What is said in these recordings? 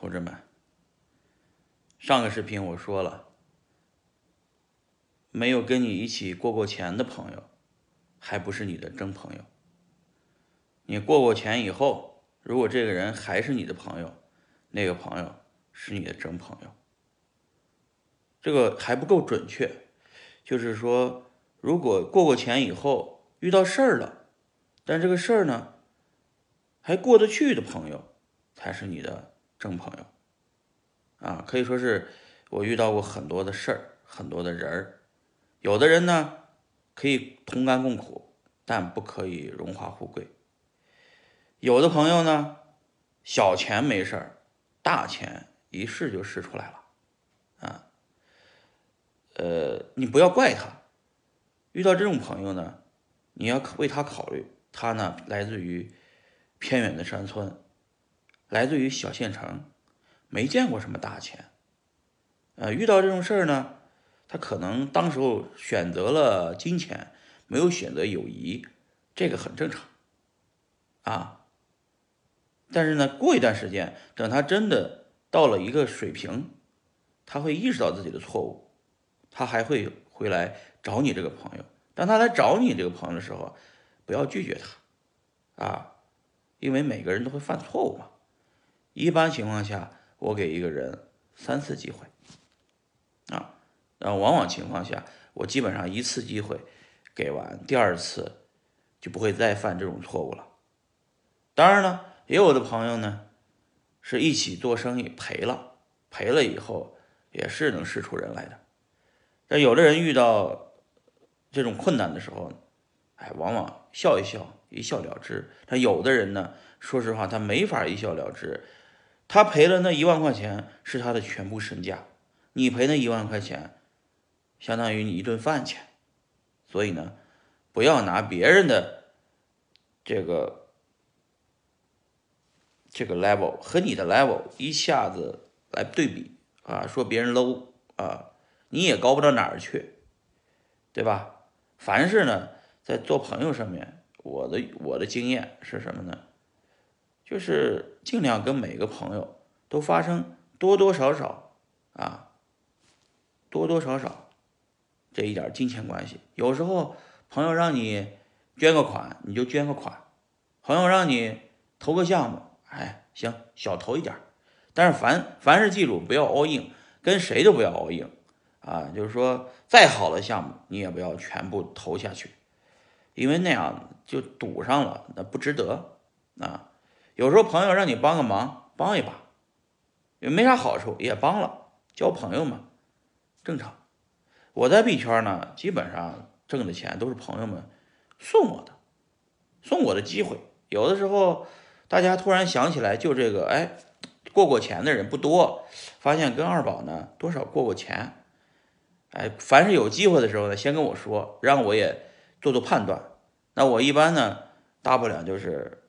同志们，上个视频我说了，没有跟你一起过过钱的朋友，还不是你的真朋友。你过过钱以后，如果这个人还是你的朋友，那个朋友是你的真朋友。这个还不够准确，就是说，如果过过钱以后遇到事儿了，但这个事儿呢还过得去的朋友，才是你的正朋友。啊，可以说是我遇到过很多的事儿，很多的人儿，有的人呢可以同甘共苦，但不可以荣华富贵。有的朋友呢，小钱没事儿，大钱一试就试出来了，啊，呃，你不要怪他。遇到这种朋友呢，你要为他考虑。他呢，来自于偏远的山村，来自于小县城，没见过什么大钱。呃，遇到这种事儿呢，他可能当时候选择了金钱，没有选择友谊，这个很正常，啊。但是呢，过一段时间，等他真的到了一个水平，他会意识到自己的错误，他还会回来找你这个朋友。当他来找你这个朋友的时候，不要拒绝他，啊，因为每个人都会犯错误嘛。一般情况下，我给一个人三次机会，啊，然后往往情况下，我基本上一次机会给完，第二次就不会再犯这种错误了。当然了。也有的朋友呢，是一起做生意赔了，赔了以后也是能试出人来的。但有的人遇到这种困难的时候，哎，往往笑一笑，一笑了之。但有的人呢，说实话，他没法一笑了之。他赔了那一万块钱是他的全部身价，你赔那一万块钱，相当于你一顿饭钱。所以呢，不要拿别人的这个。这个 level 和你的 level 一下子来对比啊，说别人 low 啊，你也高不到哪儿去，对吧？凡是呢，在做朋友上面，我的我的经验是什么呢？就是尽量跟每个朋友都发生多多少少啊，多多少少这一点金钱关系。有时候朋友让你捐个款，你就捐个款；朋友让你投个项目。哎，行，小投一点但是凡凡是记住不要 all in，跟谁都不要 all in，啊，就是说再好的项目你也不要全部投下去，因为那样就赌上了，那不值得啊。有时候朋友让你帮个忙，帮一把，也没啥好处，也帮了，交朋友嘛，正常。我在币圈呢，基本上挣的钱都是朋友们送我的，送我的机会，有的时候。大家突然想起来，就这个，哎，过过钱的人不多，发现跟二宝呢多少过过钱，哎，凡是有机会的时候呢，先跟我说，让我也做做判断。那我一般呢，大不了就是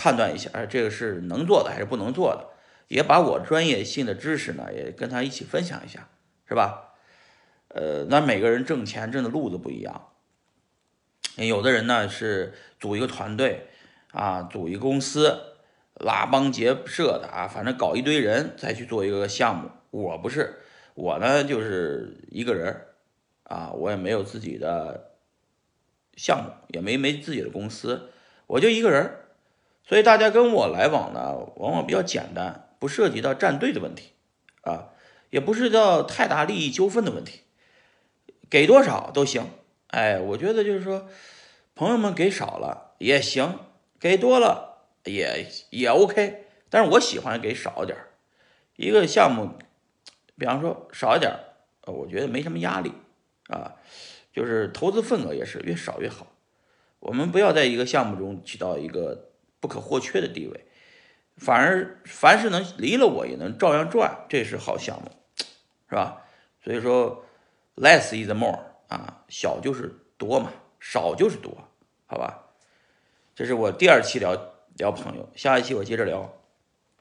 判断一下，哎，这个是能做的还是不能做的，也把我专业性的知识呢，也跟他一起分享一下，是吧？呃，那每个人挣钱挣的路子不一样，有的人呢是组一个团队。啊，组一个公司，拉帮结社的啊，反正搞一堆人再去做一个项目。我不是，我呢就是一个人啊，我也没有自己的项目，也没没自己的公司，我就一个人所以大家跟我来往呢，往往比较简单，不涉及到站队的问题啊，也不是叫太大利益纠纷的问题，给多少都行。哎，我觉得就是说，朋友们给少了也行。给多了也也 OK，但是我喜欢给少点儿。一个项目，比方说少一点儿，我觉得没什么压力啊。就是投资份额也是越少越好。我们不要在一个项目中起到一个不可或缺的地位，反而凡是能离了我也能照样赚，这是好项目，是吧？所以说，less is more 啊，小就是多嘛，少就是多，好吧？这是我第二期聊聊朋友，下一期我接着聊。